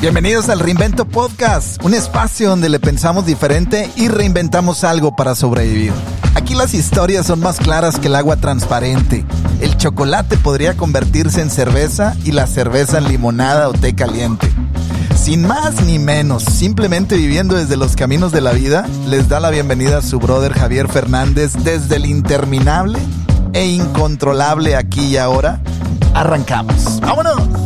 Bienvenidos al Reinvento Podcast, un espacio donde le pensamos diferente y reinventamos algo para sobrevivir. Aquí las historias son más claras que el agua transparente. El chocolate podría convertirse en cerveza y la cerveza en limonada o té caliente. Sin más ni menos, simplemente viviendo desde los caminos de la vida, les da la bienvenida a su brother Javier Fernández desde el interminable e incontrolable aquí y ahora. Arrancamos. ¡Vámonos!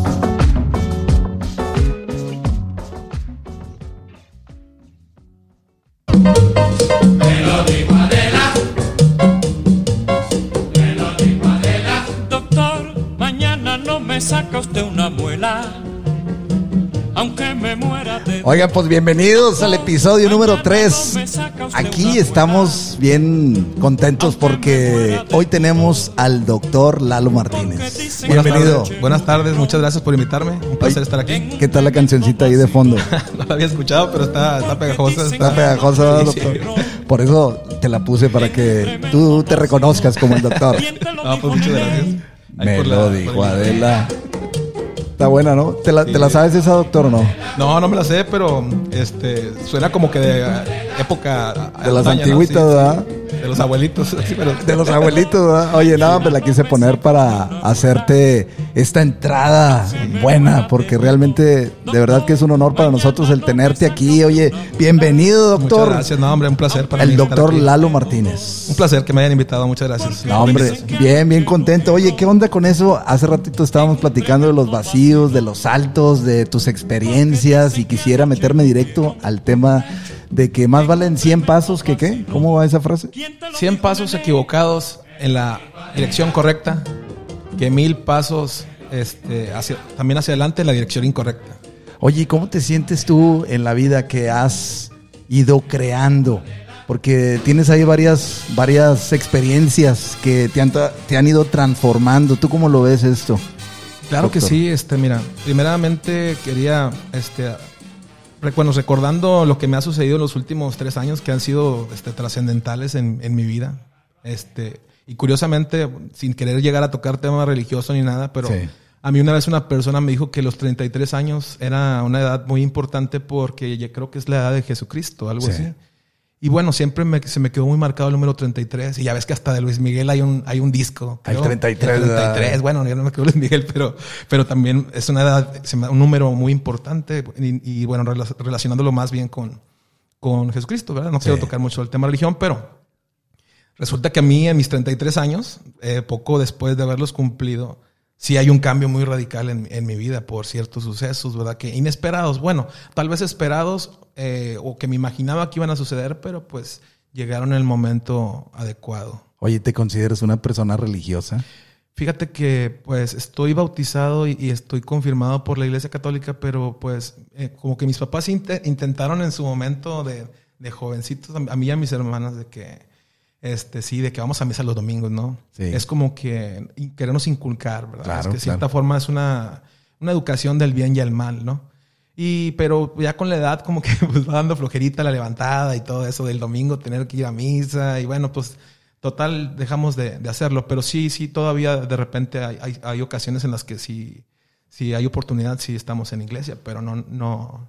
Saca usted una muela. Oigan, pues bienvenidos al episodio número 3. Aquí estamos bien contentos porque hoy tenemos al doctor Lalo Martínez. Bienvenido. Buenas tardes, buenas tardes, muchas gracias por invitarme. Un placer estar aquí. ¿Qué tal la cancioncita ahí de fondo? no la había escuchado, pero está, está pegajosa. Está pegajosa, Sí, doctor. sí. Por eso te la puse para que tú te reconozcas como el doctor. No, pues muchas gracias. Ahí Me por lo la- dijo Adela. Está buena, ¿no? ¿Te la, te la sabes esa, doctor, o no? No, no me la sé, pero este suena como que de época De las antaña, ¿no? Sí, sí. De los abuelitos, sí, pero De los abuelitos, ¿verdad? Oye, nada, me la quise poner para hacerte esta entrada buena, porque realmente, de verdad que es un honor para nosotros el tenerte aquí. Oye, bienvenido, Muchas doctor. gracias, no, hombre, un placer para El mí estar doctor. Lalo Martínez. Un placer que me hayan invitado, muchas gracias. No, hombre, bien, bien contento. Oye, ¿qué onda con eso? Hace ratito estábamos platicando de los vacíos, de los saltos, de tus experiencias y quisiera meterme directo al tema de que más valen 100 pasos que qué. ¿Cómo va esa frase? 100 pasos equivocados en la dirección correcta que mil pasos este, hacia, también hacia adelante en la dirección incorrecta. Oye, ¿y ¿cómo te sientes tú en la vida que has ido creando? Porque tienes ahí varias, varias experiencias que te han, te han ido transformando. ¿Tú cómo lo ves esto? Claro que sí, este, mira, primeramente quería, este, bueno, recordando lo que me ha sucedido en los últimos tres años que han sido este, trascendentales en, en mi vida, este, y curiosamente, sin querer llegar a tocar tema religioso ni nada, pero Sí. a mí una vez una persona me dijo que los 33 años era una edad muy importante porque yo creo que es la edad de Jesucristo, algo Sí. así. Y bueno, siempre me- se me quedó muy marcado el número 33. Y ya ves que hasta de Luis Miguel hay un, hay un disco. Creo. 33, El 33. Bueno, yo no me quedo Luis Miguel, pero, pero también es una edad, un número muy importante. Y, y, bueno, rela- relacionándolo más bien con, con Jesucristo, ¿verdad? No quiero tocar mucho el tema religión, pero resulta que a mí en mis 33 años, eh, poco después de haberlos cumplido, sí hay un cambio muy radical en, en mi vida por ciertos sucesos, ¿verdad? Que inesperados, bueno, tal vez esperados eh, o que me imaginaba que iban a suceder, pero pues llegaron en el momento adecuado. Oye, ¿te consideras una persona religiosa? Fíjate que pues estoy bautizado y, y estoy confirmado por la Iglesia Católica, pero pues eh, como que mis papás inte- intentaron en su momento de, de jovencitos, a mí y a mis hermanas, de que este sí, de que vamos a misa los domingos, ¿no? Sí. Es como que querernos inculcar, ¿verdad? Claro, es que de cierta claro. forma es una, una educación del bien y el mal, ¿no? Y, pero ya con la edad como que pues, va dando flojerita la levantada y todo eso del domingo, tener que ir a misa y bueno, pues total dejamos de, de hacerlo. Pero sí, sí, todavía de repente hay, hay, hay ocasiones en las que sí, sí hay oportunidad, sí estamos en iglesia, pero no, no,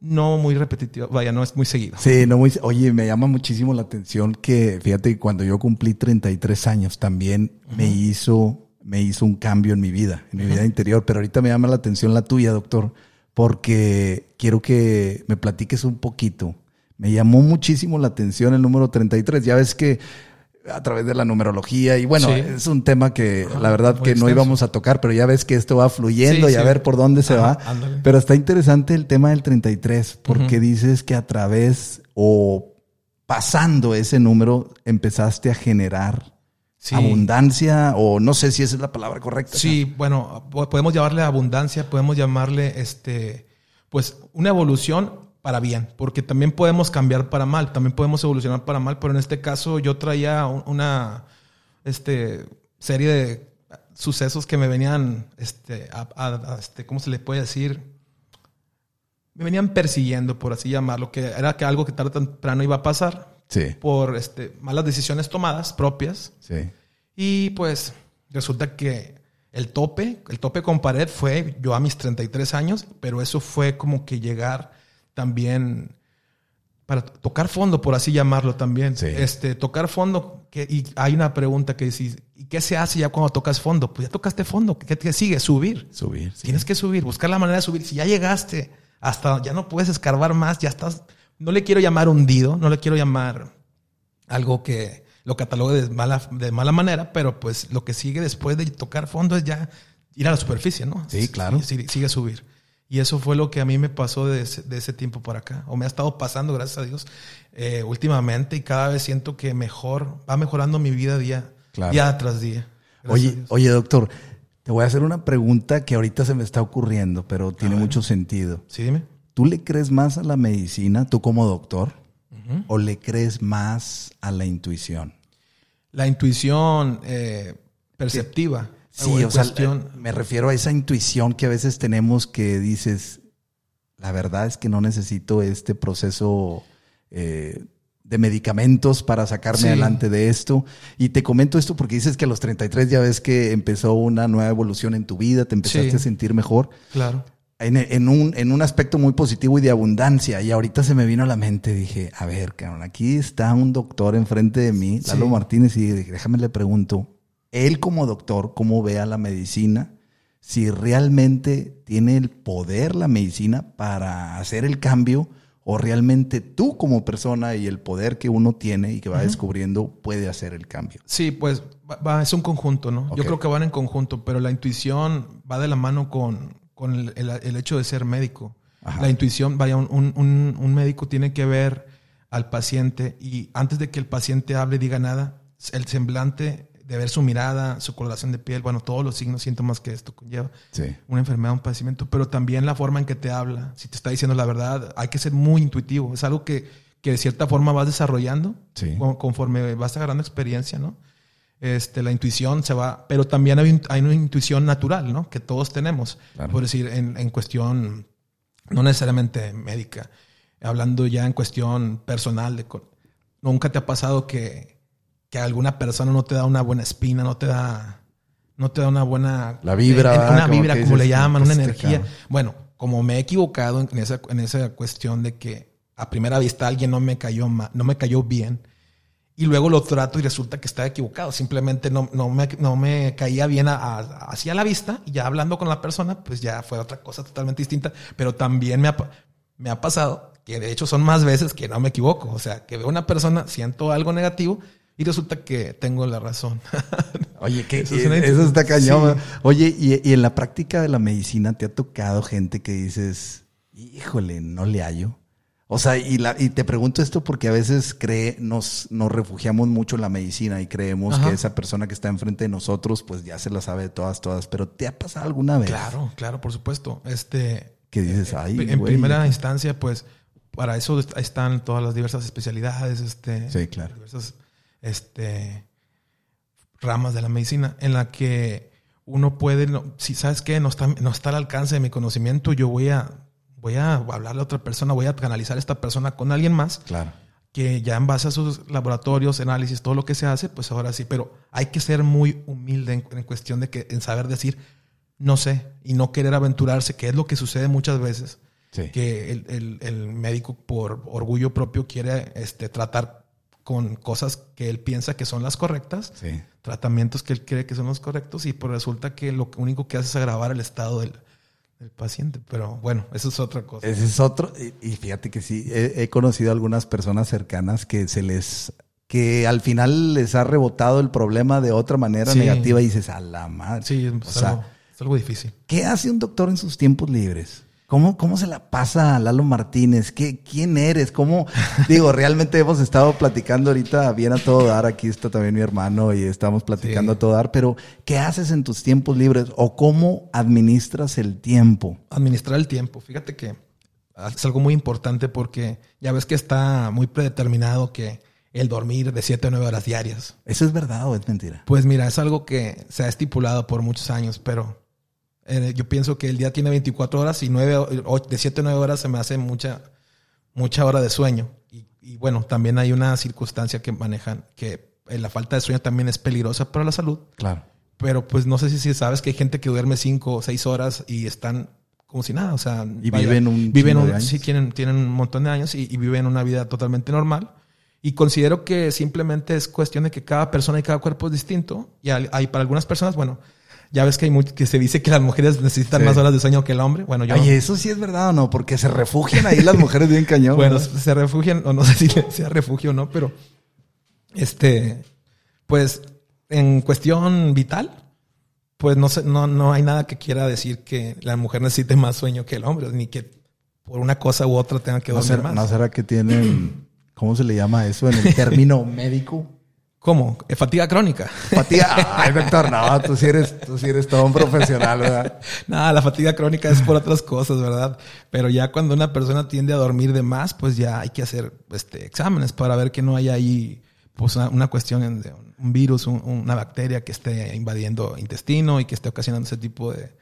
no muy repetitivo, vaya, no es muy seguido. Sí, no muy, oye, me llama muchísimo la atención que, fíjate, que cuando yo cumplí 33 años también me hizo, me hizo un cambio en mi vida, en mi vida interior, pero ahorita me llama la atención la tuya, doctor, porque quiero que me platiques un poquito. Me llamó muchísimo la atención el número 33. Ya ves que a través de la numerología y bueno, Sí. es un tema que la verdad que no íbamos a tocar, pero ya ves que esto va fluyendo Sí, y a sí. ver por dónde se Ajá, va. ándale. Pero está interesante el tema del 33, porque dices que a través o pasando ese número empezaste a generar Sí. abundancia o no sé si esa es la palabra correcta. Sí, bueno, po- podemos llamarle abundancia, podemos llamarle este, pues una evolución para bien, porque también podemos cambiar para mal, también podemos evolucionar para mal, pero en este caso yo traía un- una este, serie de sucesos que me venían, este, a- a- a- este, ¿cómo se le puede decir? Me venían persiguiendo, por así llamarlo, que era que algo que tarde o temprano iba a pasar Sí, por este, malas decisiones tomadas propias. sí. Y pues resulta que el tope, el tope con pared fue yo a mis 33 años, pero eso fue como que llegar también para tocar fondo, por así llamarlo también. Sí. Este, tocar fondo, que, y hay una pregunta que dice, ¿y qué se hace ya cuando tocas fondo? Pues ya tocaste fondo, ¿qué te sigue? Subir. Subir. sí. Tienes que subir, buscar la manera de subir. Si ya llegaste hasta ya no puedes escarbar más, ya estás. No le quiero llamar hundido, no le quiero llamar algo que lo catalogue de mala, de mala manera, pero pues lo que sigue después de tocar fondo es ya ir a la superficie, ¿no? Sí, claro. Sigue subir. Y eso fue lo que a mí me pasó de ese, de ese tiempo para acá, o me ha estado pasando, gracias a Dios, eh, últimamente, y cada vez siento que mejor, va mejorando mi vida día, Claro. día tras día. Gracias Oye, oye, doctor, te voy a hacer una pregunta que ahorita se me está ocurriendo, pero tiene mucho sentido. Sí, dime. ¿Tú le crees más a la medicina, tú como doctor, o le crees más a la intuición? La intuición eh, perceptiva. Sí, o sea, cuestión- me refiero a esa intuición que a veces tenemos que dices, la verdad es que no necesito este proceso eh, de medicamentos para sacarme Sí. adelante de esto. Y te comento esto porque dices que a los 33 ya ves que empezó una nueva evolución en tu vida, te empezaste Sí. a sentir mejor. Claro. En, en un, en un aspecto muy positivo y de abundancia. Y ahorita se me vino a la mente, dije, a ver, cabrón, aquí está un doctor enfrente de mí, Lalo Sí. Martínez, y dije, déjame le pregunto, él como doctor, ¿cómo ve a la medicina? Si realmente tiene el poder la medicina para hacer el cambio o realmente tú como persona y el poder que uno tiene y que va descubriendo puede hacer el cambio. Sí, pues va- va- es un conjunto, ¿no? Yo creo que van en conjunto, pero la intuición va de la mano con, con el, el- el hecho de ser médico. Ajá. La intuición, vaya, un- un- un médico tiene que ver al paciente y antes de que el paciente hable, diga nada, el semblante de ver su mirada, su coloración de piel, bueno, todos los signos, síntomas que esto conlleva. Sí. una enfermedad, un padecimiento, pero también la forma en que te habla, si te está diciendo la verdad, hay que ser muy intuitivo. Es algo que, que de cierta forma vas desarrollando Sí. con- conforme vas agarrando experiencia, ¿no? Este, la intuición se va, pero también hay, hay una intuición natural, ¿no? Que todos tenemos. Claro. Por decir, en, en cuestión, no necesariamente médica, hablando ya en cuestión personal, de, nunca te ha pasado que, que alguna persona no te da una buena espina, no te da, no te da una buena... La vibra, eh. Una Como vibra, como le llaman, una este energía. Bueno, como me he equivocado en esa, en esa cuestión de que a primera vista alguien no me cayó ma- no me cayó bien y luego lo trato y resulta que estaba equivocado. Simplemente no, no, me, no me caía bien a, a- así a la vista y ya hablando con la persona, pues ya fue otra cosa totalmente distinta. Pero también me ha, me ha pasado que de hecho son más veces que no me equivoco. O sea, que veo una persona, siento algo negativo y resulta que tengo la razón. Oye, que Eso eso, es una- está cañón. Sí. Oye, y, y en la práctica de la medicina te ha tocado gente que dices, híjole, no le hallo. O sea, y, la, y te pregunto esto porque a veces cree, nos, nos refugiamos mucho en la medicina y creemos Ajá. que esa persona que está enfrente de nosotros, pues ya se la sabe de todas, todas. Pero ¿te ha pasado alguna vez? claro, claro, por supuesto. Este, Que dices, ay, en primera instancia, pues para eso est- están todas las diversas especialidades, este, Sí, claro. diversas este, ramas de la medicina en la que uno puede, no- si sabes que no está, no está al alcance de mi conocimiento, yo voy a, voy a hablarle a otra persona, voy a canalizar a esta persona con alguien más Claro. que ya en base a sus laboratorios, análisis, todo lo que se hace, pues ahora sí, pero hay que ser muy humilde en, en cuestión de que, en saber decir, no sé, y no querer aventurarse, que es lo que sucede muchas veces, Sí. que el, el- el médico por orgullo propio quiere este, tratar con cosas que él piensa que son las correctas, Sí. tratamientos que él cree que son los correctos, y pues resulta que lo único que hace es agravar el estado del, del paciente. Pero bueno, eso es otra cosa. Ese es otro. Y, y fíjate que sí, he, he conocido algunas personas cercanas que se les. que al final les ha rebotado el problema de otra manera Sí. negativa y dices, a la madre. Sí, es, O sea, es algo difícil. ¿Qué hace un doctor en sus tiempos libres? ¿Cómo, cómo se la pasa a Lalo Martínez? ¿Qué, ¿Quién eres? ¿Cómo? Digo, realmente hemos estado platicando ahorita bien a todo dar. Aquí está también mi hermano y estamos platicando Sí. a todo dar. Pero, ¿qué haces en tus tiempos libres? ¿O cómo administras el tiempo? administrar el tiempo. Fíjate que es algo muy importante porque ya ves que está muy predeterminado que el dormir de 7 a 9 horas diarias. ¿Eso es verdad o es mentira? Pues mira, es algo que se ha estipulado por muchos años, pero eh, yo pienso que el día tiene 24 horas y 9, o- de 7 a 9 horas se me hace mucha, mucha hora de sueño. Y, y bueno, también hay una circunstancia que manejan que eh, la falta de sueño también es peligrosa para la salud. Claro. pero pues no sé si, si sabes que hay gente que duerme cinco o seis horas y están como si nada, o sea, Y viven un viven un- sí tienen tienen un montón de años y, y viven una vida totalmente normal. Y considero que simplemente es cuestión de que cada persona y cada cuerpo es distinto. Y hay, hay para algunas personas, bueno, ya ves que hay much- que se dice que las mujeres necesitan Sí. más horas de sueño que el hombre. Bueno, yo Oye, eso sí es verdad o no, porque se refugian ahí las mujeres bien cañón. bueno, se refugian, o no sé si sea refugio o no, pero este, pues en cuestión vital, pues no sé, no, no hay nada que quiera decir que la mujer necesite más sueño que el hombre, ni que por una cosa u otra tenga que ¿No dormir será, más. no será que tienen, ¿cómo se le llama eso en el término médico? ¿Cómo? Eh, Fatiga crónica. Fatiga. Ay, doctor, no, tú sí eres, tú sí eres todo un profesional, ¿verdad? Nada, la fatiga crónica es por otras cosas, ¿verdad? Pero ya cuando una persona tiende a dormir de más, pues ya hay que hacer este, exámenes para ver que no hay ahí pues, una, una cuestión de un virus, un- una bacteria que esté invadiendo intestino y que esté ocasionando ese tipo de,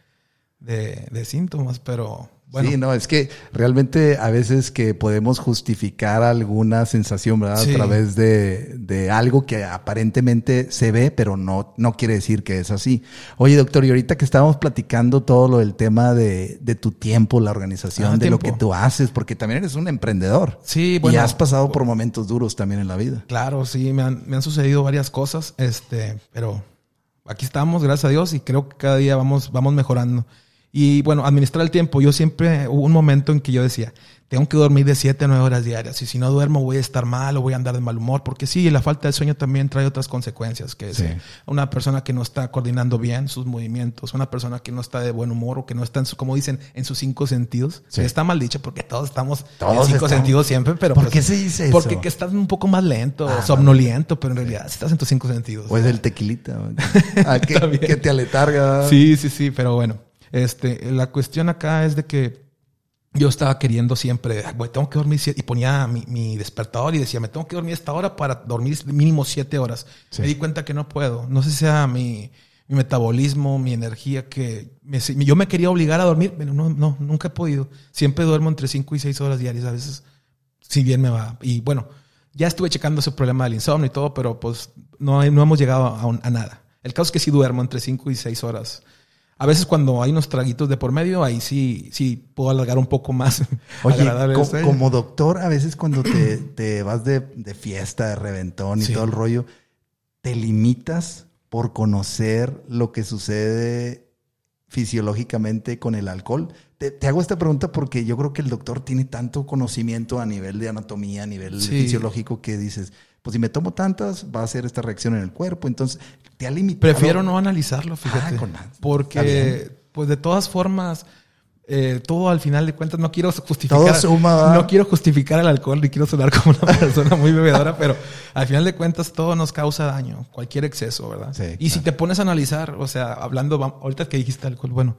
de, de síntomas. Pero bueno, Sí, no, es que realmente a veces que podemos justificar alguna sensación, ¿verdad? Sí. A través de, de algo que aparentemente se ve, pero no, no quiere decir que es así. Oye, doctor, y ahorita que estábamos platicando todo lo del tema de, de tu tiempo, la organización, Ah, de lo que tú haces, porque también eres un emprendedor. Sí, Y bueno. has pasado por momentos duros también en la vida. Claro, sí, me han, me han sucedido varias cosas, este, pero aquí estamos, gracias a Dios, y creo que cada día vamos, vamos mejorando. Y bueno, administrar el tiempo. Yo siempre hubo un momento en que yo decía, tengo que dormir de 7 a 9 horas diarias. Y si no duermo, voy a estar mal o voy a andar de mal humor. Porque sí, la falta de sueño también trae otras consecuencias. Que es Sí. una persona que no está coordinando bien sus movimientos, una persona que no está de buen humor o que no está, en su, como dicen, en sus cinco sentidos. Sí. Está mal dicho porque todos estamos en cinco estamos. sentidos siempre, pero ¿Por pues, qué se dice Porque eso? que estás un poco más lento, Ah, somnoliento, pero en realidad estás en tus cinco sentidos. O es el tequilita, ¿no? Ah, que, que te aletarga. Sí, sí, sí, pero bueno. Este, la cuestión acá es de que yo estaba queriendo siempre, "Ay, güey, tengo que dormir siete, y ponía mi, mi despertador y decía, me tengo que dormir esta hora para dormir mínimo siete horas. Sí. Me di cuenta que no puedo. No sé si sea mi, mi metabolismo, mi energía, que me- yo me quería obligar a dormir, pero no, no, nunca he podido. Siempre duermo entre cinco y seis horas diarias, a veces, si bien me va. Y bueno, ya estuve checando ese problema del insomnio y todo, pero pues no, no hemos llegado a nada. El caso es que sí duermo entre cinco y seis horas. A veces cuando hay unos traguitos de por medio, ahí sí, sí puedo alargar un poco más. Oye, co- sueño. como doctor, a veces cuando te, te vas de, de fiesta, de reventón y Sí. todo el rollo, te limitas por conocer lo que sucede fisiológicamente con el alcohol. Te, te hago esta pregunta porque yo creo que el doctor tiene tanto conocimiento a nivel de anatomía, a nivel Sí. fisiológico, que dices, pues si me tomo tantas, va a hacer esta reacción en el cuerpo. Entonces, te ha limitado. Prefiero no analizarlo, fíjate. Ah, con. Está porque, pues de todas formas, eh, todo al final de cuentas, no quiero justificar. Todo suma, no quiero justificar el alcohol ni quiero sonar como una persona muy bebedora, pero al final de cuentas todo nos causa daño, cualquier exceso, ¿verdad? Sí, y si te pones a analizar, o sea, hablando, ahorita que dijiste alcohol, bueno,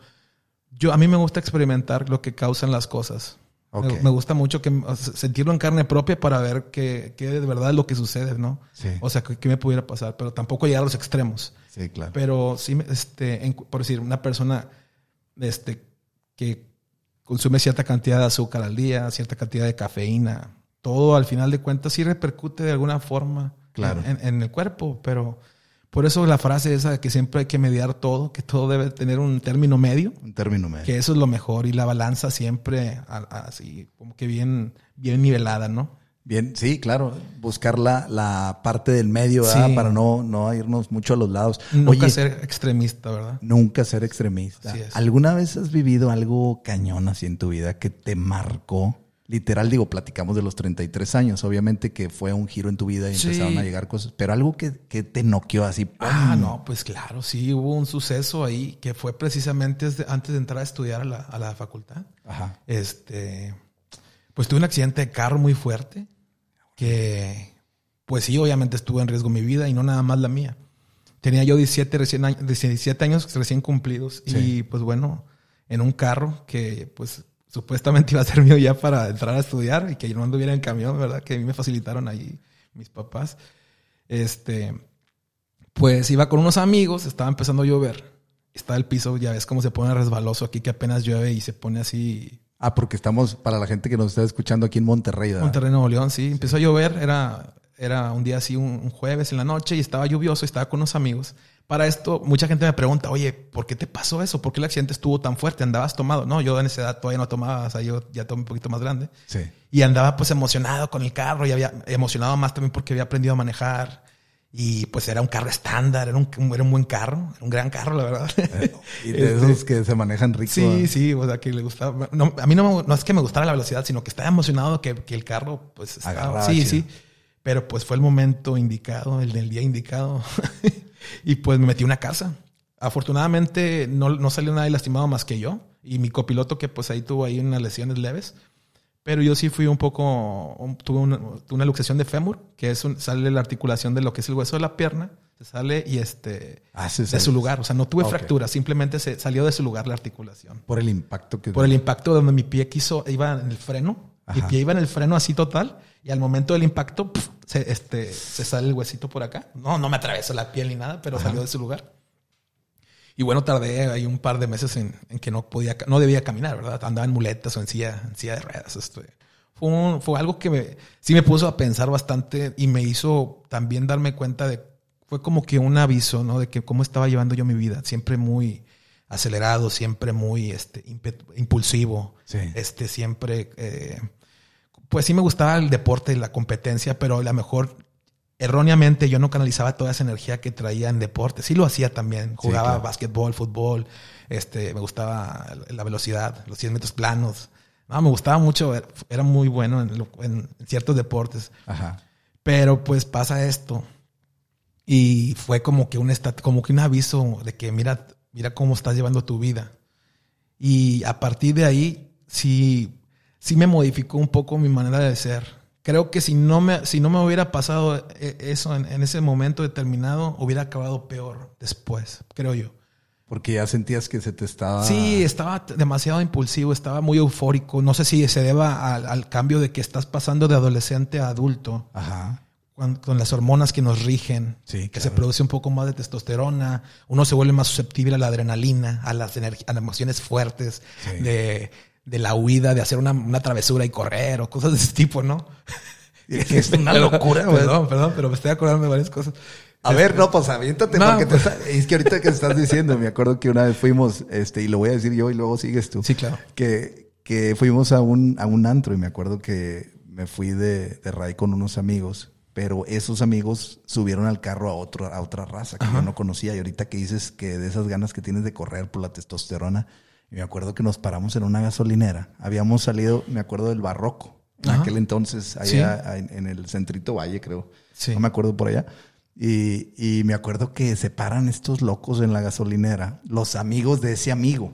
yo a mí me gusta experimentar lo que causan las cosas. Me- gusta mucho que, sentirlo en carne propia para ver qué de verdad es lo que sucede, ¿no? Sí. O sea, qué me pudiera pasar, pero tampoco llegar a los extremos. Sí, claro. Pero sí, este, en- por decir, una persona este, que consume cierta cantidad de azúcar al día, cierta cantidad de cafeína, todo al final de cuentas sí repercute de alguna forma Claro. en, en el cuerpo, pero por eso la frase esa de que siempre hay que mediar todo, que todo debe tener un término medio, Un término medio. que eso es lo mejor y la balanza siempre así como que bien, bien nivelada, ¿no? Bien, sí, claro. Buscar la, la parte del medio. Para no, no irnos mucho a los lados. Nunca Oye, ser extremista, ¿verdad? nunca ser extremista. ¿Alguna vez has vivido algo cañón así en tu vida que te marcó? Literal, digo, platicamos de los 33 años. Obviamente que fue un giro en tu vida y Sí. empezaron a llegar cosas. Pero algo que, que te noqueó así. ¡pum! Ah, no, pues claro, sí, hubo un suceso ahí que fue precisamente antes de entrar a estudiar a la, a la facultad. Ajá. Este, pues tuve un accidente de carro muy fuerte que, pues sí, obviamente estuvo en riesgo mi vida y no nada más la mía. Tenía yo 17, recién, años- 17 años recién cumplidos y pues bueno, en un carro que pues supuestamente iba a ser mío ya para entrar a estudiar y que yo no anduviera en camión, ¿verdad? Que a mí me facilitaron ahí mis papás. Este, pues iba con unos amigos, estaba empezando a llover. Estaba el piso, ya ves cómo se pone resbaloso aquí, que apenas llueve y se pone así. Ah, porque estamos, para la gente que nos está escuchando aquí en Monterrey, ¿verdad? Monterrey, Nuevo León, sí. Empezó a llover, era, era un día así, un, un jueves en la noche y estaba lluvioso, estaba con unos amigos. Para esto, mucha gente me pregunta, oye, ¿por qué te pasó eso? ¿Por qué el accidente estuvo tan fuerte? ¿Andabas tomado? No, yo en esa edad todavía no tomaba, o sea, yo ya tomé un poquito más grande. Sí. Y andaba pues emocionado con el carro y había emocionado más también porque había aprendido a manejar. Y pues era un carro estándar, era un, era un buen carro, era un gran carro, la verdad. Y de Este, esos que se manejan rico. Sí, sí, o sea, que le gustaba. No, a mí no, no es que me gustara la velocidad, sino que estaba emocionado que, que el carro, pues, estaba. Agarraba Sí, chido. sí. Pero pues fue el momento indicado, el del día indicado. y pues me metí en una casa. Afortunadamente no, no salió nadie lastimado más que yo. Y mi copiloto, que pues ahí tuvo ahí unas lesiones leves. Pero yo sí fui un poco, tuve una, luxación de fémur, que es un- sale la articulación de lo que es el hueso de la pierna, se sale y este, Ah, sí, de su lugar. O sea, no tuve Ok. fractura, simplemente se salió de su lugar la articulación. Por el impacto que... Por el impacto donde mi pie quiso, iba en el freno, mi Ajá. pie iba en el freno así total, y al momento del impacto, se, este, se sale el huesito por acá. No, no me atravesó la piel ni nada, pero salió de su lugar. Y bueno, tardé ahí un par de meses en, en que no podía, no debía caminar, ¿verdad? Andaba en muletas o en silla, en silla de ruedas. Este. Fue, un- fue algo que me, sí me puso a pensar bastante y me hizo también darme cuenta de, fue como que un aviso, ¿no? De que cómo estaba llevando yo mi vida. Siempre muy acelerado, siempre muy este, impulsivo. Sí. Este, siempre, eh, pues sí me gustaba el deporte y la competencia, pero a lo mejor erróneamente yo no canalizaba toda esa energía que traía en deporte. Sí lo hacía también. Jugaba claro. básquetbol, fútbol, este, me gustaba la velocidad, los 100 metros planos. No, me gustaba mucho, era- muy bueno en, lo- en ciertos deportes. Ajá. Pero pues pasa esto. Y fue como que un como que un aviso de que mira, mira cómo estás llevando tu vida. Y a partir de ahí sí, sí me modificó un poco mi manera de ser. Creo que si no me, si no me hubiera pasado eh, eso en, en ese momento determinado, hubiera acabado peor después, creo yo. Porque ya sentías que se te estaba... Sí, estaba demasiado impulsivo, estaba muy eufórico. No sé si se deba al, al cambio de que estás pasando de adolescente a adulto Ajá. con, con las hormonas que nos rigen, Sí, que claro. se produce un poco más de testosterona, uno se vuelve más susceptible a la adrenalina, a las, a las emociones fuertes, Sí. de, de la huida, de hacer una, una travesura y correr o cosas de ese tipo, ¿no? Es una locura, güey. Perdón, perdón, pero me estoy acordando de varias cosas. A ver, no, pues aviéntate, No, porque te pues- está- es que ahorita que estás diciendo, me acuerdo que una vez fuimos, este, y lo voy a decir yo y luego sigues tú. Sí, claro. Que, que fuimos a un, a un antro y me acuerdo que me fui de, de con unos amigos, pero esos amigos subieron al carro a otro, a otra raza que yo no conocía. Y ahorita que dices que de esas ganas que tienes de correr por la testosterona, y me acuerdo que nos paramos en una gasolinera. Habíamos salido, me acuerdo del barroco. En Ajá. aquel entonces, allá en, en el centrito Valle, creo. Sí. No me acuerdo por allá. Y, y me acuerdo que se paran estos locos en la gasolinera, los amigos de ese amigo.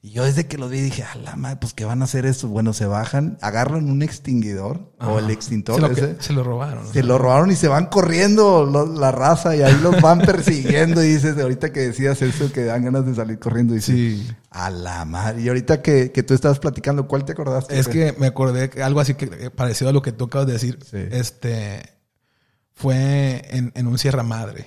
Y yo desde que los vi dije, a la madre, pues ¿qué van a hacer estos? Bueno, se bajan, agarran un extinguidor o el extintor. Se lo, ese, se lo robaron. se lo robaron y se van corriendo la raza y ahí los van persiguiendo. Y dices, ahorita que decías eso, que dan ganas de salir corriendo. Y dices, Sí. a la madre. Y ahorita que, que tú estabas platicando, ¿cuál te acordaste? Es que me acordé que algo así que parecido a lo que tú acabas de decir. Sí. Este fue en, en un Sierra Madre.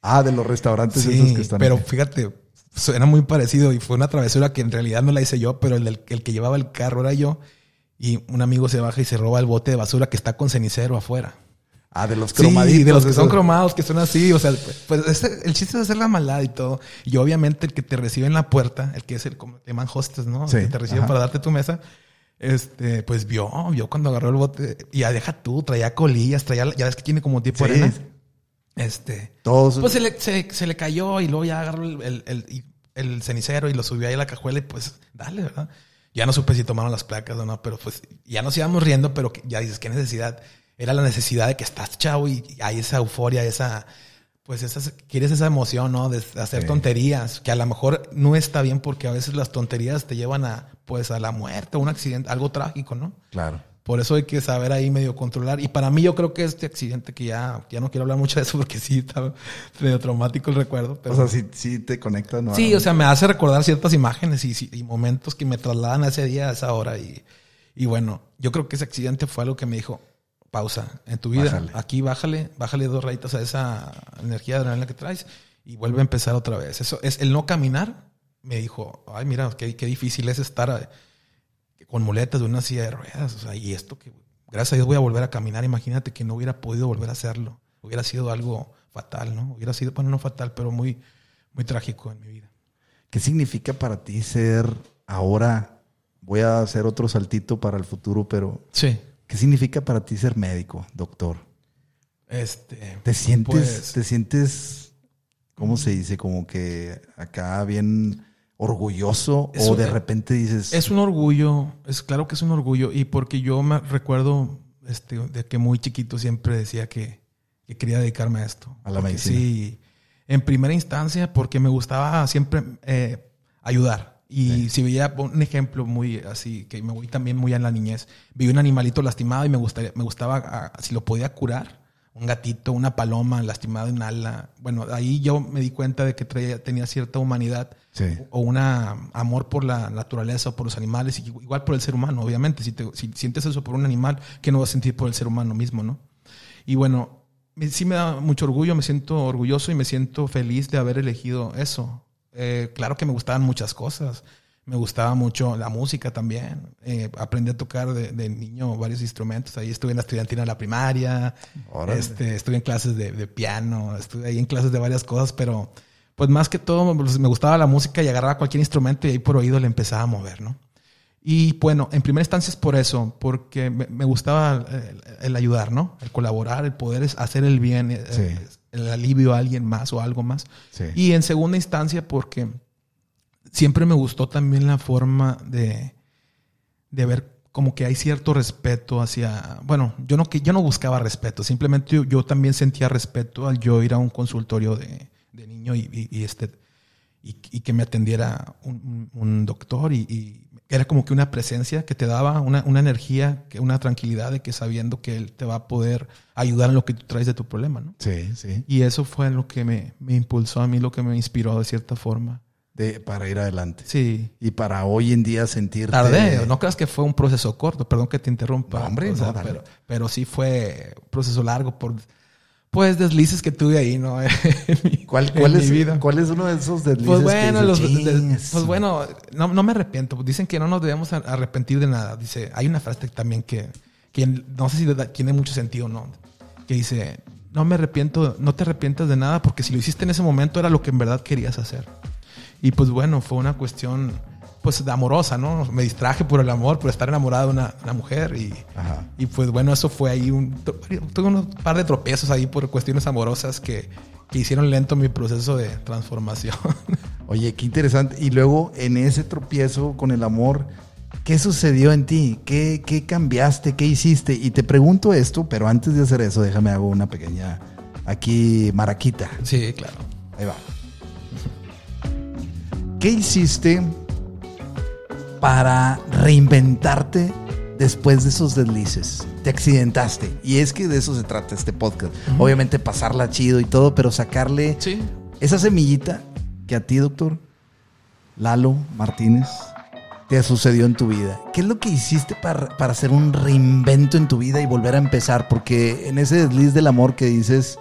Ah, de los restaurantes Sí, esos que están. pero fíjate, suena muy parecido y fue una travesura que en realidad no la hice yo, pero el, del- el que llevaba el carro era yo. Y un amigo se baja y se roba el bote de basura que está con cenicero afuera. Ah, de los Sí, cromaditos. de los que son cromados, que son así. O sea, pues ese- el chiste es hacer la maldad y todo. Y obviamente el que te recibe en la puerta, el que es el como llaman hostes, ¿no? Sí, El que te recibe ajá. para darte tu mesa. Este, pues vio, vio cuando agarró el bote. Y ya deja tú, traía colillas, traía, ya ves que tiene como tipo Sí. arena. Este, Todos. pues se le, se, se le cayó y luego ya agarró el, el, el- el cenicero y lo subió ahí a la cajuela y pues dale, ¿verdad? Ya no supe si tomaron las placas o no, pero pues ya nos íbamos riendo, pero ya dices, ¿qué necesidad? Era la necesidad de que estás chavo y, y hay esa euforia, esa, pues esa, quieres esa emoción, ¿no? De hacer Sí. tonterías, que a lo mejor no está bien porque a veces las tonterías te llevan a, pues a la muerte, un accidente, algo trágico, ¿no? Claro. Por eso hay que saber ahí medio controlar. Y para mí yo creo que este accidente que ya, ya no quiero hablar mucho de eso porque sí está medio traumático el recuerdo. Pero O sea, sí, sí te conectas, ¿no? sí, o sea, me hace recordar ciertas imágenes y, momentos que me trasladan a ese día, a esa hora. Y, y bueno, yo creo que ese accidente fue algo que me dijo, pausa en tu vida. Bájale. Aquí bájale, bájale dos rayitas a esa energía de adrenalina que traes y vuelve a empezar otra vez. Eso es el no caminar. Me dijo, ay, mira, qué, qué difícil es estar con muletas de una silla de ruedas. O sea, y esto que, gracias a Dios voy a volver a caminar. Imagínate que no hubiera podido volver a hacerlo. Hubiera sido algo fatal, ¿no? Hubiera sido, bueno, no fatal, pero muy, muy trágico en mi vida. ¿Qué significa para ti ser ahora? Voy a hacer otro saltito para el futuro, pero Sí. ¿qué significa para ti ser médico, doctor? Este. ¿Te sientes, pues, te sientes, cómo se dice, como que acá bien orgulloso Es o un- de repente dices, Es un orgullo, es claro que es un orgullo. Y porque yo me recuerdo este, de que muy chiquito siempre decía que, que quería dedicarme a esto. A la medicina. Sí, en primera instancia porque me gustaba siempre eh, ayudar. Y si veía un ejemplo muy así, que me voy también muy a la niñez, vi un animalito lastimado y me, gustaría, me gustaba, si lo podía curar, un gatito, una paloma lastimada en ala. Bueno, ahí yo me di cuenta de que traía- tenía cierta humanidad Sí. o un amor por la naturaleza o por los animales, y igual por el ser humano, obviamente. Si, te- si sientes eso por un animal, ¿qué no vas a sentir por el ser humano mismo, no? Y bueno, me- sí me da mucho orgullo, me siento orgulloso y me siento feliz de haber elegido eso. Eh, claro que me gustaban muchas cosas. Me gustaba mucho la música también. Eh, aprendí a tocar de, de niño varios instrumentos. Ahí estuve en la estudiantina de la primaria. Órale. Este, estuve en clases de, de piano. Estuve ahí en clases de varias cosas, pero pues más que todo pues, me gustaba la música y agarraba cualquier instrumento y ahí por oído le empezaba a mover, ¿no? Y bueno, en primera instancia es por eso, porque me, me gustaba el, el ayudar, ¿no? El colaborar, el poder hacer el bien, eh, el alivio a alguien más o algo más. Sí. Y en segunda instancia porque siempre me gustó también la forma de, de ver como que hay cierto respeto hacia, bueno, yo no que yo no buscaba respeto, simplemente yo, yo también sentía respeto al yo ir a un consultorio de, de niño y, y- y este y, y que me atendiera un, un- doctor y, y era como que una presencia que te daba una, una energía, que una tranquilidad de que sabiendo que él te va a poder ayudar en lo que tú traes de tu problema, ¿no? sí, sí, Y eso fue lo que me, me impulsó a mí, lo que me inspiró de cierta forma. De, para ir adelante. Sí. Y para hoy en día sentirte... Tardé, no creas que fue un proceso corto, perdón que te interrumpa. No, hombre, O sea, no, pero, pero sí fue un proceso largo por pues deslices que tuve ahí, ¿no? Mi- ¿Cuál, cuál mi es, vida. ¿Cuál es uno de esos deslices Pues que bueno, dices, los- de- "Chingas"? pues bueno, no, no me arrepiento. Dicen que no nos debemos ar- arrepentir de nada. Dice, hay una frase también que, que no sé si tiene mucho sentido o no, que dice, no me arrepiento, no te arrepientas de nada porque si lo hiciste en ese momento era lo que en verdad querías hacer. Y pues bueno, fue una cuestión pues amorosa, ¿no? Me distraje por el amor, por estar enamorado de una, una mujer y, Ajá. y pues bueno, eso fue ahí un... Tuve un par de tropiezos ahí por cuestiones amorosas que, que hicieron lento mi proceso de transformación. Oye, qué interesante. Y luego, en ese tropiezo con el amor, ¿qué sucedió en ti? ¿Qué, qué cambiaste? ¿Qué hiciste? Y te pregunto esto, pero antes de hacer eso, déjame hago una pequeña aquí maraquita. sí, claro. Ahí va. ¿Qué hiciste para reinventarte después de esos deslices? Te accidentaste. Y es que de eso se trata este podcast. Obviamente pasarla chido y todo, pero sacarle Sí. esa semillita que a ti, doctor Lalo Martínez, te sucedió en tu vida. ¿Qué es lo que hiciste para, para hacer un reinvento en tu vida y volver a empezar? Porque en ese desliz del amor que dices,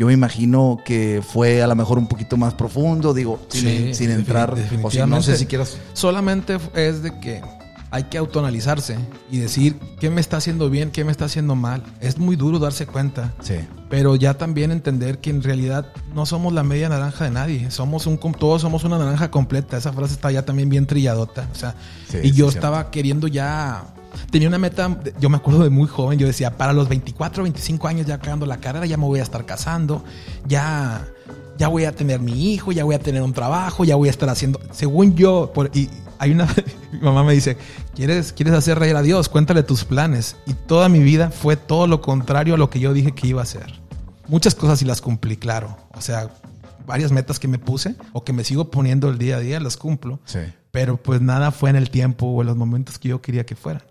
yo me imagino que fue a lo mejor un poquito más profundo, digo, sin, Sí, sin entrar, o si no sé si quieras... Solamente es de que hay que autoanalizarse y decir qué me está haciendo bien, qué me está haciendo mal. Es muy duro darse cuenta, Sí, pero ya también entender que en realidad no somos la media naranja de nadie. Somos un, todos somos una naranja completa. Esa frase está ya también bien trilladota. O sea, Sí, y yo cierto. estaba queriendo ya. Tenía una meta, yo me acuerdo de muy joven, yo decía, para los 24, 25 años ya acabando la carrera, ya me voy a estar casando, ya, ya voy a tener mi hijo, ya voy a tener un trabajo, ya voy a estar haciendo, según yo, por, y hay una, mi mamá me dice, ¿quieres, ¿quieres hacer reír a Dios? Cuéntale tus planes. Y toda mi vida fue todo lo contrario a lo que yo dije que iba a hacer. Muchas cosas sí las cumplí, claro. O sea, varias metas que me puse o que me sigo poniendo el día a día las cumplo. sí. Pero pues nada fue en el tiempo o en los momentos que yo quería que fueran.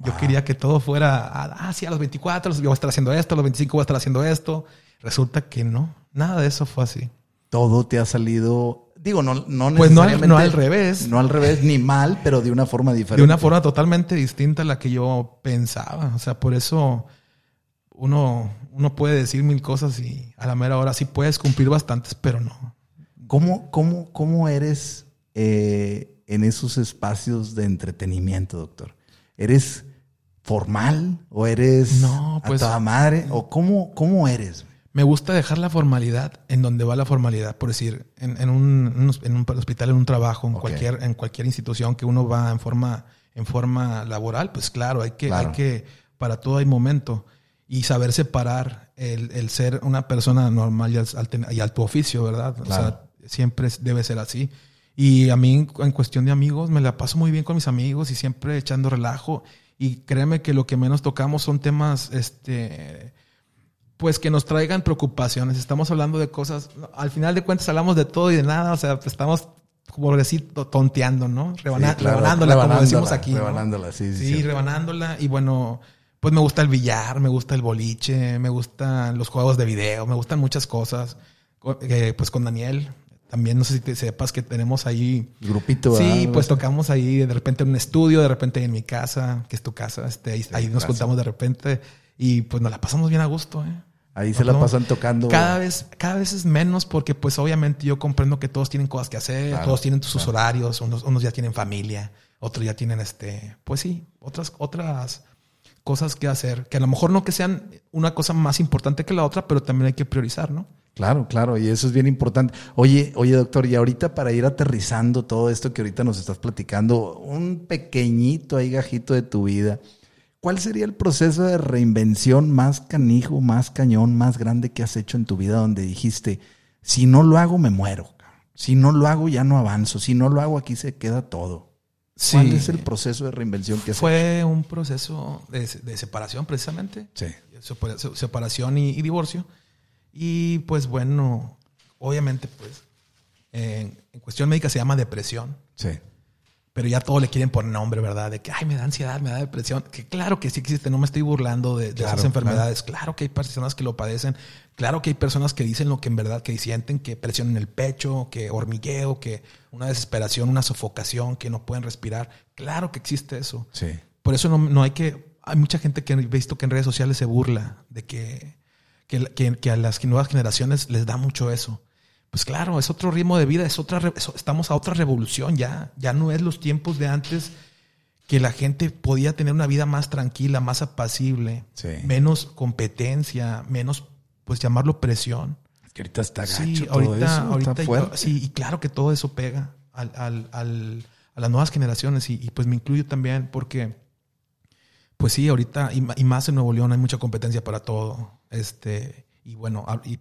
Yo quería que todo fuera, ah, sí, a los 24 yo voy a estar haciendo esto, a los 25 voy a estar haciendo esto. Resulta que no, nada de eso fue así. Todo te ha salido, digo, no, no Pues no al- no al revés. No al revés, ni mal, pero de una forma diferente. De una forma totalmente distinta a la que yo pensaba. O sea, por eso uno, uno puede decir mil cosas y a la mera hora sí puedes cumplir bastantes, pero no. ¿Cómo, cómo, cómo eres eh, en esos espacios de entretenimiento, doctor? ¿Eres formal o eres No, pues- a toda madre? ¿O cómo, cómo eres? me gusta dejar la formalidad en donde va la formalidad. Por decir, en, en un, en un- hospital, en un trabajo, en, cualquier, en cualquier institución que uno va en forma, en forma laboral, pues claro, hay que, Claro. hay que, para todo hay momento. Y saber separar el, el ser una persona normal y al, y al tu oficio, ¿verdad? O sea, siempre debe ser así. Y a mí, en, cuestión de amigos, me la paso muy bien con mis amigos y siempre echando relajo. Y créeme que lo que menos tocamos son temas, este, pues que nos traigan preocupaciones. Estamos hablando de cosas, al final de cuentas hablamos de todo y de nada, o sea, pues estamos, como decir, to- tonteando, ¿no? Rebana- Sí, claro, rebanándola, como decimos rebanándola, aquí. ¿no? rebanándola, sí, sí, Sí, rebanándola. Y bueno, pues me gusta el billar, me gusta el boliche, me gustan los juegos de video, me gustan muchas cosas. Co- eh, pues con Daniel, también no sé si te sepas que tenemos ahí Grupito, Sí, pues tocamos ahí de repente en un estudio, de repente en mi casa, que es tu casa, este, ahí, ahí nos juntamos de repente y pues nos la pasamos bien a gusto, ¿eh? Ahí se la No, pasan tocando. Cada vez, cada vez es menos porque pues obviamente yo comprendo que todos tienen cosas que hacer, Claro, todos tienen sus horarios, unos, unos ya tienen familia, otros ya tienen este, pues sí, otras, otras cosas que hacer, que a lo mejor no que sean una cosa más importante que la otra, pero también hay que priorizar, ¿no? Claro, claro, y eso es bien importante. Oye, oye, doctor, y ahorita para ir aterrizando todo esto que ahorita nos estás platicando, un pequeñito ahí gajito de tu vida, ¿cuál sería el proceso de reinvención más canijo, más cañón, más grande que has hecho en tu vida donde dijiste, si no lo hago me muero, si no lo hago ya no avanzo, si no lo hago aquí se queda todo? ¿Cuál Sí. es el proceso de reinvención que has Fue un proceso de, de separación precisamente. Sí. Separa- se- separación y, y divorcio. Y pues bueno, obviamente pues en, en cuestión médica se llama depresión, Sí. pero ya todo le quieren poner nombre, ¿verdad? De que, ay, me da ansiedad, me da depresión. Que claro que sí existe, no me estoy burlando de, de Claro, esas enfermedades. Claro. que hay personas que lo padecen. Claro que hay personas que dicen lo que en verdad que sienten, que presión en el pecho, que hormigueo, que una desesperación, una sofocación, que no pueden respirar. Claro que existe eso. Sí. Por eso no, no hay que. Hay mucha gente que he visto que en redes sociales se burla de que, que, que- que a las nuevas generaciones les da mucho eso. Pues claro, es otro ritmo de vida, es otra, es- estamos a otra revolución ya. Ya no es los tiempos de antes que la gente podía tener una vida más tranquila, más apacible, Sí. menos competencia, menos, pues llamarlo presión. Que ahorita está gacho Sí, todo ahorita, eso, ahorita está y fuerte. sí, y claro que todo eso pega al, al- al- a las nuevas generaciones y, y pues me incluyo también porque, pues sí, ahorita y, más en Nuevo León hay mucha competencia para todo. Este, y bueno, y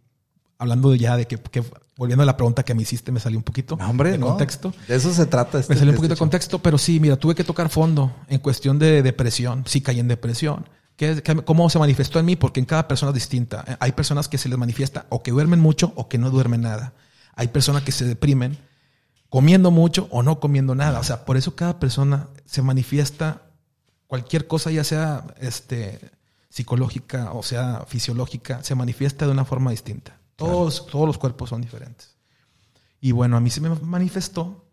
hablando ya de que, que- volviendo a la pregunta que me hiciste, me salió un poquito No, hombre, de no. contexto. De eso se trata. Este, Me salió un poquito este de contexto, pero sí, mira, tuve que tocar fondo en cuestión de depresión. Sí caí en depresión. ¿Qué, qué- cómo se manifestó en mí? Porque en cada persona es distinta. Eh, Hay personas que se les manifiesta o que duermen mucho o que no duermen nada. Hay personas que se deprimen comiendo mucho o no comiendo nada. O sea, por eso cada persona se manifiesta cualquier cosa, ya sea este, psicológica o sea fisiológica, se manifiesta de una forma distinta. Todos, todos los cuerpos son diferentes. Y bueno, a mí se me manifestó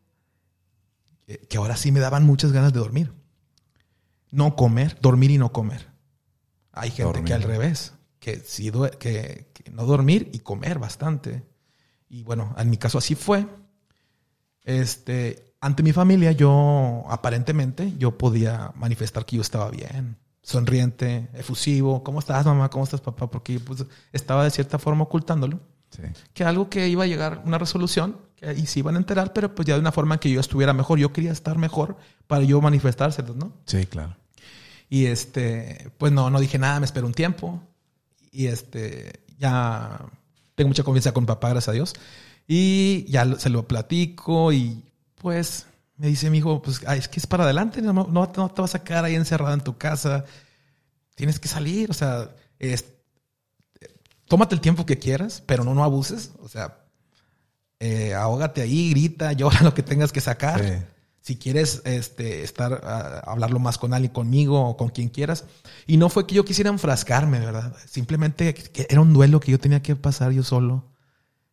que que ahora sí me daban muchas ganas de dormir. No comer, dormir y no comer. Hay gente Dormir. que al revés, que sí que no dormir y comer bastante. Y bueno, en mi caso así fue. Este, ante mi familia, yo aparentemente yo podía manifestar que yo estaba bien, sonriente, efusivo. ¿Cómo estás, mamá? ¿Cómo estás, papá? Porque pues, estaba de cierta forma ocultándolo Sí. que algo que iba a llegar una resolución que y se iban a enterar, pero pues ya de una forma en que yo estuviera mejor. Yo quería estar mejor para yo manifestárselos, ¿no? Sí, claro. Y este, pues no, no dije nada, me esperé un tiempo. Y este, ya tengo mucha confianza con papá, gracias a Dios. Y ya se lo platico y pues me dice mi hijo, pues ay, es que es para adelante, no, no, no te vas a quedar ahí encerrado en tu casa. Tienes que salir, o sea, es- tómate el tiempo que quieras, pero no, no abuses. O sea, eh, ahógate ahí, grita, llora lo que tengas que sacar. Sí. Si quieres este, estar, a hablarlo más con alguien, conmigo o con quien quieras. Y no fue que yo quisiera enfrascarme, ¿verdad? Simplemente que era un duelo que yo tenía que pasar yo solo.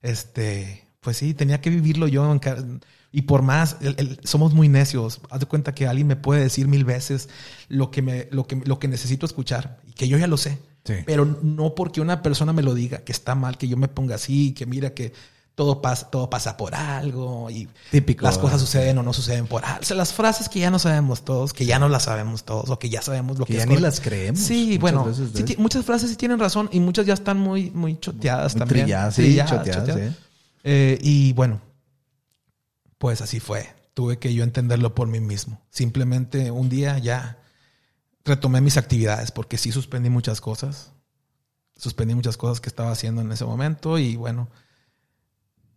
Este, pues sí, tenía que vivirlo yo. en Y por más, el- el- somos muy necios. Haz de cuenta que alguien me puede decir mil veces lo que, me, lo que, lo que necesito escuchar y que yo ya lo sé. Sí. Pero no porque una persona me lo diga, que está mal, que yo me ponga así, que mira que todo pasa, todo pasa por algo y Típico, las cosas suceden o no suceden por algo. O sea, las frases que ya no sabemos todos, que ya no las sabemos todos o que ya sabemos lo Que que, ya es ni las creemos. Sí, muchas bueno, veces sí muchas frases sí tienen razón y muchas ya están muy, muy choteadas Muy también. trilladas, sí, choteadas, sí. Eh, y bueno, pues así fue. Tuve que yo entenderlo por mí mismo. Simplemente un día ya retomé mis actividades porque sí suspendí muchas cosas. Suspendí muchas cosas que estaba haciendo en ese momento y bueno.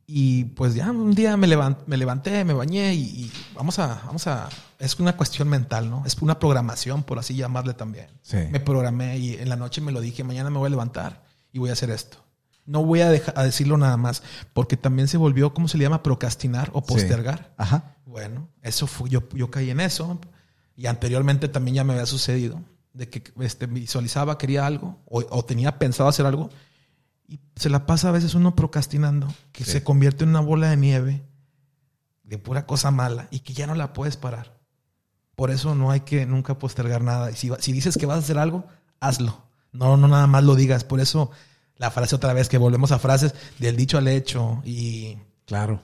Y pues ya un día me, levan- me levanté, me bañé y, y vamos a, vamos a, es una cuestión mental, ¿no? Es una programación, por así llamarle también. Sí. Me programé y en la noche me lo dije, mañana me voy a levantar y voy a hacer esto. No voy a, dejar, a decirlo nada más, porque también se volvió, ¿cómo se le llama? Procrastinar o postergar. Ajá. Bueno, eso fue, yo, yo caí en eso. Y anteriormente también ya me había sucedido de que este, visualizaba, quería algo o, o tenía pensado hacer algo y se la pasa a veces uno procrastinando, que Sí. se convierte en una bola de nieve de pura cosa mala y que ya no la puedes parar. Por eso no hay que nunca postergar nada. Y si, si dices que vas a hacer algo, hazlo. No, no nada más lo digas. Por eso la frase otra vez, que volvemos a frases del dicho al hecho y Claro.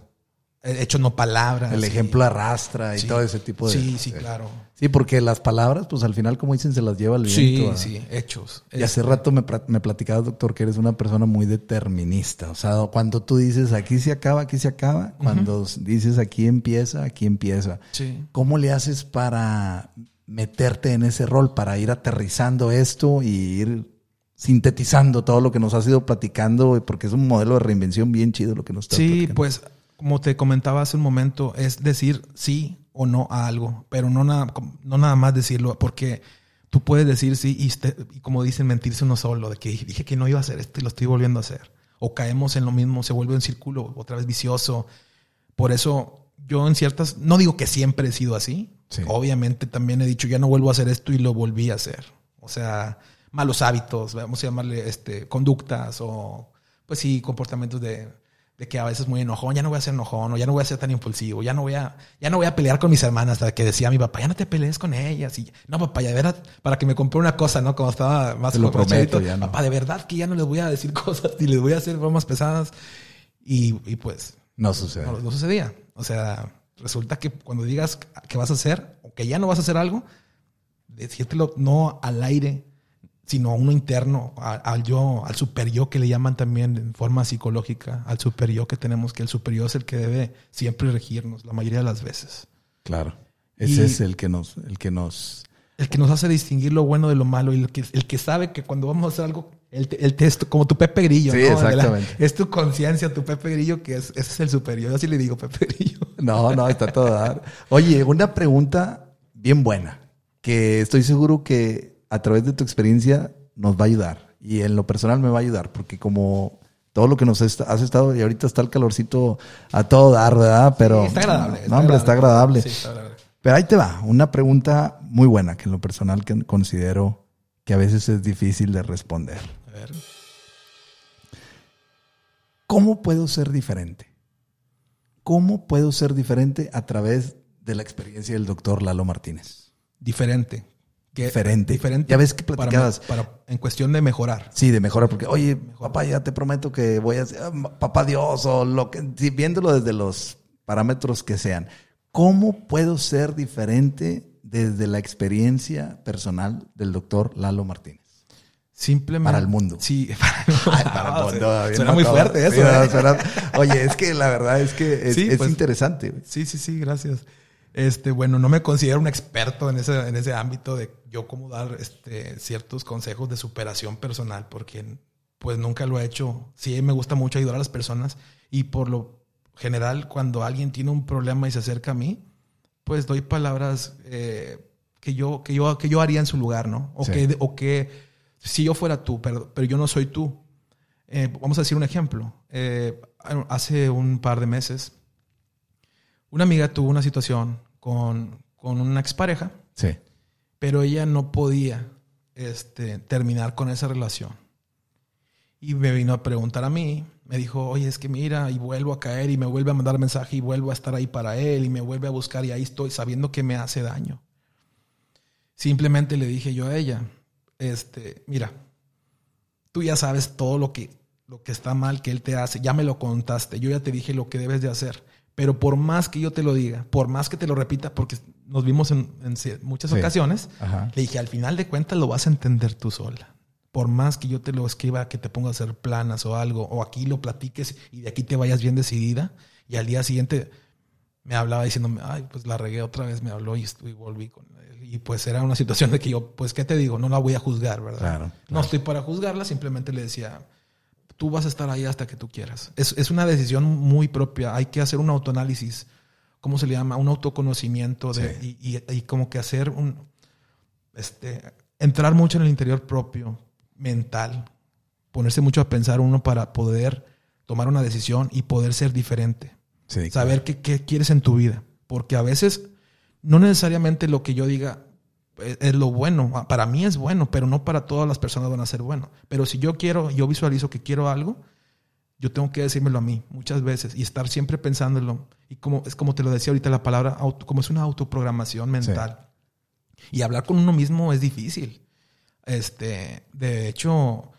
hecho no palabras. El y- ejemplo arrastra y Sí. todo ese tipo de. Sí, sí, claro. Sí, porque las palabras, pues al final, como dicen, se las lleva el Sí, viento. ¿verdad? sí, hechos. Y hace rato me, me platicabas, doctor, que eres una persona muy determinista. O sea, cuando tú dices aquí se acaba, aquí se acaba, cuando dices aquí empieza, aquí empieza. Sí. ¿Cómo le haces para meterte en ese rol, para ir aterrizando esto y ir sintetizando todo lo que nos has ido platicando? Porque es un modelo de reinvención bien chido lo que nos estás Sí, platicando. pues como te comentaba hace un momento, es decir sí o no a algo, pero no nada, no nada más decirlo, porque tú puedes decir sí y, y como dicen, mentirse uno solo, de que dije que no iba a hacer esto y lo estoy volviendo a hacer. O caemos en lo mismo, se vuelve un círculo otra vez vicioso. Por eso yo en ciertas, no digo que siempre he sido así, Sí. obviamente también he dicho ya no vuelvo a hacer esto y lo volví a hacer. O sea, malos hábitos, vamos a llamarle este, conductas o pues sí, comportamientos de, de que a veces muy enojón, ya no voy a ser enojón, o ya no voy a ser tan impulsivo, ya no voy a, ya no voy a pelear con mis hermanas, hasta que decía mi papá, ya no te pelees con ellas, y no papá, ya de verdad, para que me compré una cosa, ¿no? Como estaba más Te lo prometo, ya no. papá, de verdad que ya no les voy a decir cosas, y les voy a hacer bromas pesadas, y, y pues No sucede. no, no sucedía. O sea, resulta que cuando digas que vas a hacer o que ya no vas a hacer algo, decírtelo no al aire, sino a uno interno, al yo, al super yo que le llaman también en forma psicológica, al super yo que tenemos, que el super yo es el que debe siempre regirnos la mayoría de las veces. Claro. Ese Y- es el que nos, el que nos. El que nos hace distinguir lo bueno de lo malo y el que, el que sabe que cuando vamos a hacer algo, el, el texto, como tu Pepe Grillo, Sí, ¿no? La- exactamente. es tu conciencia, tu Pepe Grillo, que es, ese es el superior. Yo así le digo Pepe Grillo. No, no, está todo dar. Oye, una pregunta bien buena, que estoy seguro que a través de tu experiencia nos va a ayudar. Y en lo personal me va a ayudar, porque como todo lo que nos has estado, y ahorita está el calorcito a todo dar, ¿verdad? Pero. Sí, está agradable. No, hombre, está agradable. Sí, está agradable. Pero ahí te va, una pregunta muy buena, que en lo personal que considero que a veces es difícil de responder. A ver. ¿Cómo puedo ser diferente? ¿Cómo puedo ser diferente a través de la experiencia del doctor Lalo Martínez? Diferente. Que- Diferente. Diferente. Ya ves que para- platicabas. Para, en cuestión de mejorar. Sí, de mejorar, porque, oye, papá, ya te prometo que voy a ser, ah, papá Dios, o lo que, sí, viéndolo desde los parámetros que sean. ¿Cómo puedo ser diferente desde la experiencia personal del doctor Lalo Martínez? Simplemente. Para el mundo. Sí. Ay, para el mundo, Suena muy fuerte eso. Sí, no, ¿eh? suena- oye, es que la verdad es que es, Sí, es pues. interesante. Sí, sí, sí, gracias. Este, bueno, no me considero un experto en ese, en ese ámbito de yo cómo dar este, ciertos consejos de superación personal, porque pues nunca lo he hecho. Sí, me gusta mucho ayudar a las personas y por lo general cuando alguien tiene un problema y se acerca a mí, pues doy palabras eh, que, yo, que, yo, que yo haría en su lugar, ¿no? O, Sí. que, o que si yo fuera tú, pero, pero yo no soy tú. Eh, vamos a decir un ejemplo. Eh, hace un par de meses una amiga tuvo una situación con, con una expareja, Sí. pero ella no podía este, terminar con esa relación. Y me vino a preguntar a mí, me dijo, oye, es que mira, y vuelvo a caer y me vuelve a mandar mensaje y vuelvo a estar ahí para él y me vuelve a buscar y ahí estoy sabiendo que me hace daño. Simplemente le dije yo a ella, este, mira, tú ya sabes todo lo que, lo que está mal que él te hace, ya me lo contaste, yo ya te dije lo que debes de hacer. Pero por más que yo te lo diga, por más que te lo repita, porque nos vimos en, en muchas Sí. ocasiones, Ajá. le dije, al final de cuentas lo vas a entender tú sola. Por más que yo te lo escriba, que te ponga a hacer planas o algo, o aquí lo platiques y de aquí te vayas bien decidida, y al día siguiente me hablaba diciéndome, ay, pues la regué otra vez, me habló y, volví con él. Y pues era una situación de que yo, pues, ¿qué te digo? No la voy a juzgar, ¿verdad? Claro, No estoy para juzgarla, simplemente le decía, tú vas a estar ahí hasta que tú quieras. Es, es una decisión muy propia, hay que hacer un autoanálisis, ¿cómo se le llama? Un autoconocimiento de, y, y- y como que hacer un, este, entrar mucho en el interior propio, mental, ponerse mucho a pensar uno para poder tomar una decisión y poder ser diferente Sí, saber qué, qué quieres en tu vida. Porque a veces no necesariamente lo que yo diga es, lo bueno. Ah, Para mí es bueno, pero no para todas las personas van a ser bueno. Pero si yo quiero, yo visualizo que quiero algo, yo tengo que decírmelo a mí muchas veces y estar siempre pensándolo. Y como es como te lo decía ahorita la palabra, auto, como es una autoprogramación mental. Y hablar con uno mismo es difícil. Este, de hecho,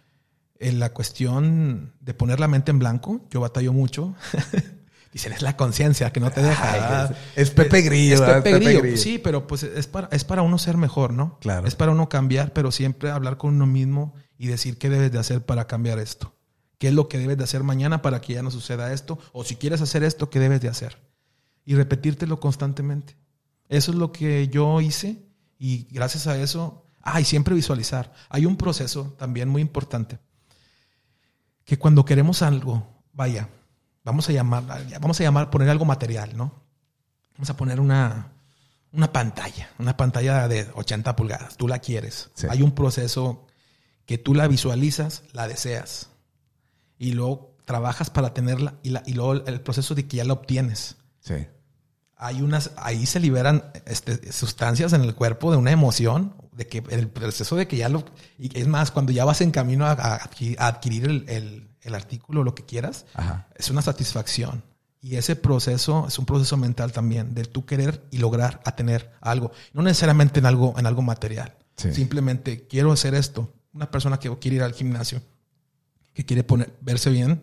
en la cuestión de poner la mente en blanco, yo batallo mucho. Dicen, es la conciencia que no te deja. Ay, es- es Pepe Grillo, Es ¿verdad? Pepe Es Pepe Grillo. Grillo. Sí, pero pues es para, es para uno ser mejor, ¿no? Claro. Es para uno cambiar, pero siempre hablar con uno mismo y decir qué debes de hacer para cambiar esto. ¿Qué es lo que debes de hacer mañana para que ya no suceda esto? O si quieres hacer esto, ¿qué debes de hacer? Y repetírtelo constantemente. Eso es lo que yo hice y gracias a eso, ah, y siempre visualizar. Hay un proceso también muy importante que cuando queremos algo, vaya, vamos a llamar, vamos a llamar, poner algo material, ¿no? Vamos a poner una, una pantalla, una pantalla de 80 pulgadas. Tú la quieres. Sí. Hay un proceso que tú la visualizas, la deseas. Y luego trabajas para tenerla y, la, y luego el proceso de que ya la obtienes. Sí. Hay unas, ahí se liberan este, sustancias en el cuerpo de una emoción, de que el proceso de que ya lo, y es más, cuando ya vas en camino a, a adqui- a adquirir el, el, el artículo, lo que quieras, Ajá. es una satisfacción. Y ese proceso es un proceso mental también, de tú querer y lograr a tener algo. No necesariamente en algo, en algo material. Sí. Simplemente quiero hacer esto. Una persona que quiere ir al gimnasio, que quiere poner, verse bien,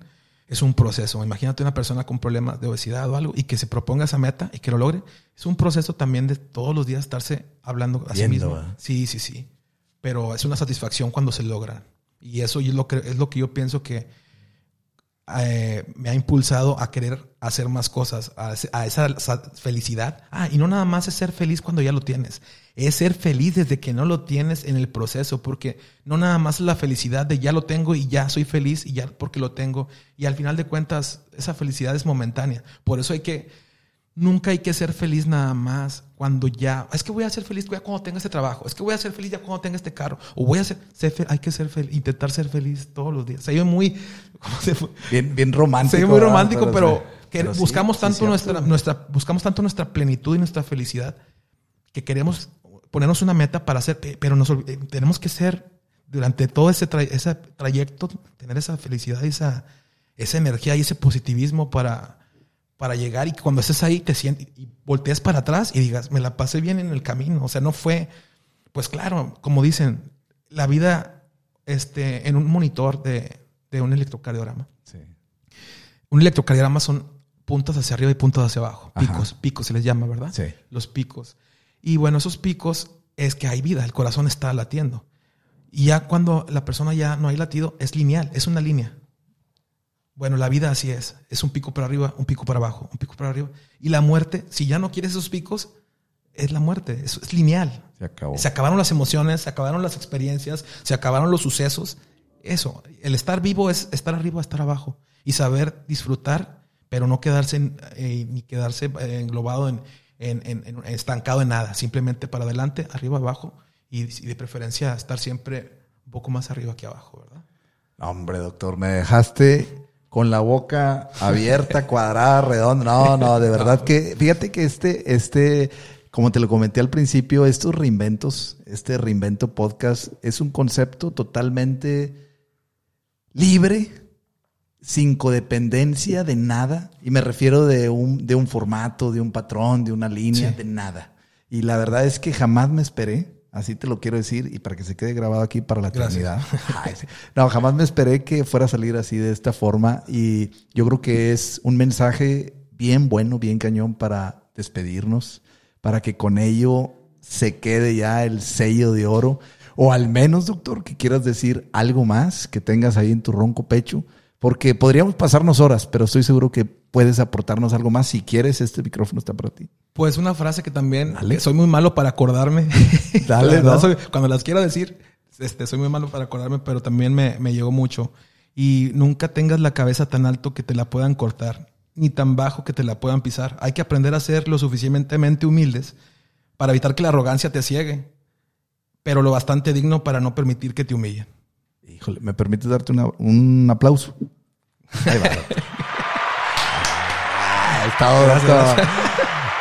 es un proceso. Imagínate una persona con problemas de obesidad o algo y que se proponga esa meta y que lo logre. Es un proceso también de todos los días estarse hablando a sí mismo. Sí, sí, sí. Pero es una satisfacción cuando se logra. Y eso es lo que, es lo que yo pienso que eh, me ha impulsado a querer hacer más cosas, a, esa sa- felicidad. Ah, y no nada más es ser feliz cuando ya lo tienes, es ser feliz desde que no lo tienes en el proceso, porque no nada más es la felicidad de ya lo tengo y ya soy feliz y ya porque lo tengo. Y al final de cuentas, esa felicidad es momentánea. Por eso hay que, nunca hay que ser feliz nada más cuando ya, es que voy a ser feliz ya cuando tenga este trabajo, es que voy a ser feliz ya cuando tenga este carro, o voy a ser, ser fe- hay que ser feliz, intentar ser feliz todos los días. Se oye muy. Bien, bien romántico. Se oye muy ¿verdad? romántico, pero, que Pero buscamos sí, tanto nuestra, nuestra, buscamos tanto nuestra plenitud y nuestra felicidad que queremos ponernos una meta para hacer, pe- pero nos eh, tenemos que ser durante todo ese, tra- ese trayecto, tener esa felicidad y esa, esa energía y ese positivismo para, para llegar y que cuando estés ahí te sientes y voltees para atrás y digas, me la pasé bien en el camino. O sea, no fue, pues claro, como dicen, la vida este, en un monitor de, de un electrocardiograma. Sí. Un electrocardiograma son puntas hacia arriba y puntas hacia abajo. Ajá. Picos, picos se les llama, ¿verdad? Sí. Los picos. Y bueno, esos picos es que hay vida, el corazón está latiendo. Y ya cuando la persona ya no hay latido, es lineal, es una línea. Bueno, la vida así es. Es un pico para arriba, un pico para abajo, un pico para arriba. Y la muerte, si ya no quieres esos picos, es la muerte. Es, es lineal. Se acabó. Se acabaron las emociones, se acabaron las experiencias, se acabaron los sucesos. Eso, el estar vivo es estar arriba, estar abajo y saber disfrutar, pero no quedarse eh, ni quedarse eh, englobado en, en- en- en- estancado en nada. Simplemente para adelante, arriba, abajo y, y de preferencia estar siempre un poco más arriba que abajo, ¿verdad? Hombre, doctor, me dejaste con la boca abierta, cuadrada, redonda. No, no, de verdad que, fíjate que este, este, como te lo comenté al principio, estos reinventos, este reinvento podcast es un concepto totalmente libre, sin codependencia de nada. Y me refiero de un, de un formato, de un patrón, de una línea, Sí. de nada. Y la verdad es que jamás me esperé Así te lo quiero decir y para que se quede grabado aquí para la eternidad. No, jamás me esperé que fuera a salir así de esta forma y yo creo que es un mensaje bien bueno, bien cañón para despedirnos, para que con ello se quede ya el sello de oro o al menos, doctor, que quieras decir algo más que tengas ahí en tu ronco pecho, porque podríamos pasarnos horas, pero estoy seguro que puedes aportarnos algo más. Si quieres, este micrófono está para ti. Pues una frase que también soy muy malo para acordarme. Dale, cuando las quiero decir, este, soy muy malo para acordarme, pero también me, me llegó mucho. Y nunca tengas la cabeza tan alto que te la puedan cortar, ni tan bajo que te la puedan pisar. Hay que aprender a ser lo suficientemente humildes para evitar que la arrogancia te ciegue, pero lo bastante digno para no permitir que te humillen. Híjole, ¿me permites darte un aplauso? Ahí va.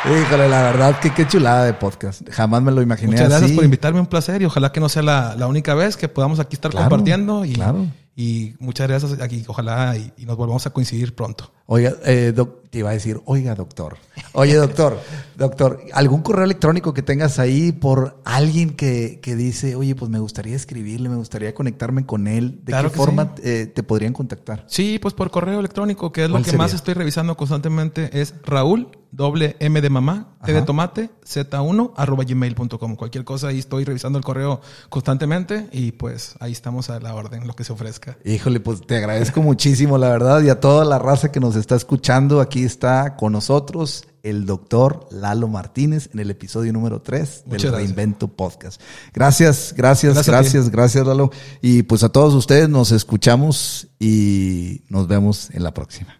Híjole, la verdad que qué chulada de podcast. Jamás me lo imaginé Muchas gracias por invitarme, un placer y ojalá que no sea la, única vez que podamos aquí estar compartiendo y, claro. Y muchas gracias aquí, ojalá y, nos volvamos a coincidir pronto. Oiga, eh, te iba a decir, oiga, doctor. Oye, doctor, doctor, ¿algún correo electrónico que tengas ahí por alguien que, que, dice, oye, pues me gustaría escribirle, me gustaría conectarme con él? ¿De qué forma eh, te podrían contactar? Sí, pues por correo electrónico, que es lo que más estoy revisando constantemente, es Raúl, doble M de mamá, T de tomate, Z1, arroba gmail.com. Cualquier cosa, ahí estoy revisando el correo constantemente y pues ahí estamos a la orden, lo que se ofrezca. Híjole, pues te agradezco muchísimo, la verdad, y a toda la raza que nos está escuchando. Aquí está con nosotros el doctor Lalo Martínez en el episodio número 3 del Reinvento Podcast. Gracias, gracias, gracias, gracias, gracias, Lalo. Y pues a todos ustedes nos escuchamos y nos vemos en la próxima.